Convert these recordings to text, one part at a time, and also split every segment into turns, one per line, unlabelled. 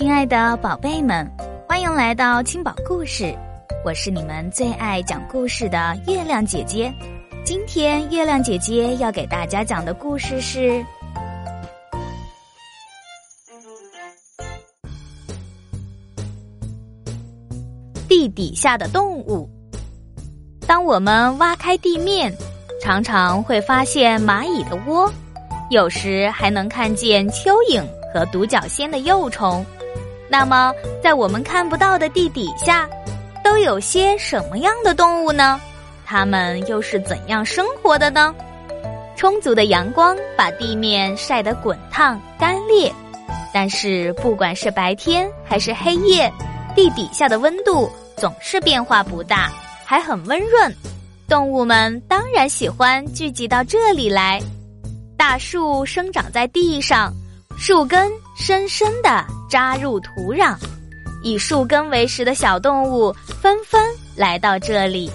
亲爱的宝贝们，欢迎来到青宝故事，我是你们最爱讲故事的月亮姐姐。今天月亮姐姐要给大家讲的故事是《地底下的动物》。当我们挖开地面，常常会发现蚂蚁的窝，有时还能看见蚯蚓和独角仙的幼虫。那么，在我们看不到的地底下，都有些什么样的动物呢？它们又是怎样生活的呢？充足的阳光把地面晒得滚烫干裂，但是不管是白天还是黑夜，地底下的温度总是变化不大，还很温润。动物们当然喜欢聚集到这里来。大树生长在地上。树根深深地扎入土壤，以树根为食的小动物纷纷来到这里。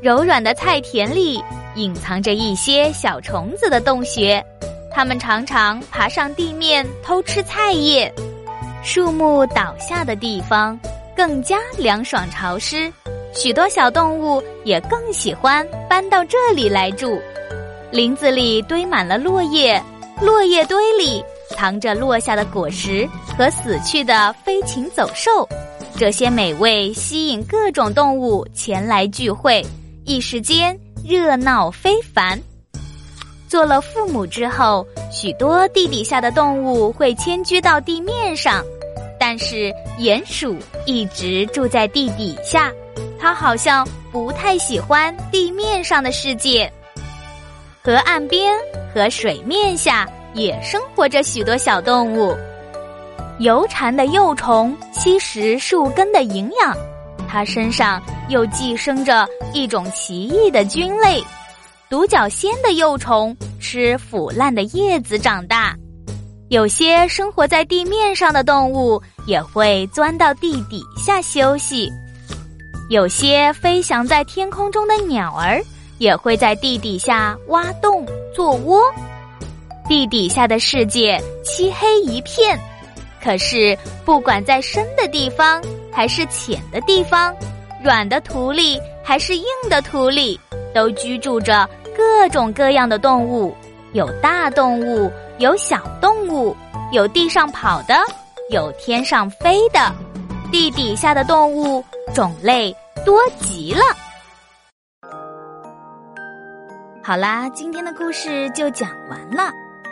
柔软的菜田里隐藏着一些小虫子的洞穴，它们常常爬上地面偷吃菜叶。树木倒下的地方更加凉爽潮湿，许多小动物也更喜欢搬到这里来住。林子里堆满了落叶，落叶堆里。藏着落下的果实和死去的飞禽走兽，这些美味吸引各种动物前来聚会，一时间热闹非凡。做了父母之后，许多地底下的动物会迁居到地面上，但是鼹鼠一直住在地底下，它好像不太喜欢地面上的世界。河岸边和水面下。也生活着许多小动物，油蝉的幼虫吸食树根的营养，它身上又寄生着一种奇异的菌类。独角仙的幼虫吃腐烂的叶子长大。有些生活在地面上的动物也会钻到地底下休息。有些飞翔在天空中的鸟儿也会在地底下挖洞做窝。地底下的世界漆黑一片，可是不管在深的地方还是浅的地方，软的土里还是硬的土里，都居住着各种各样的动物，有大动物，有小动物，有地上跑的，有天上飞的，地底下的动物种类多极了。好啦，今天的故事就讲完了。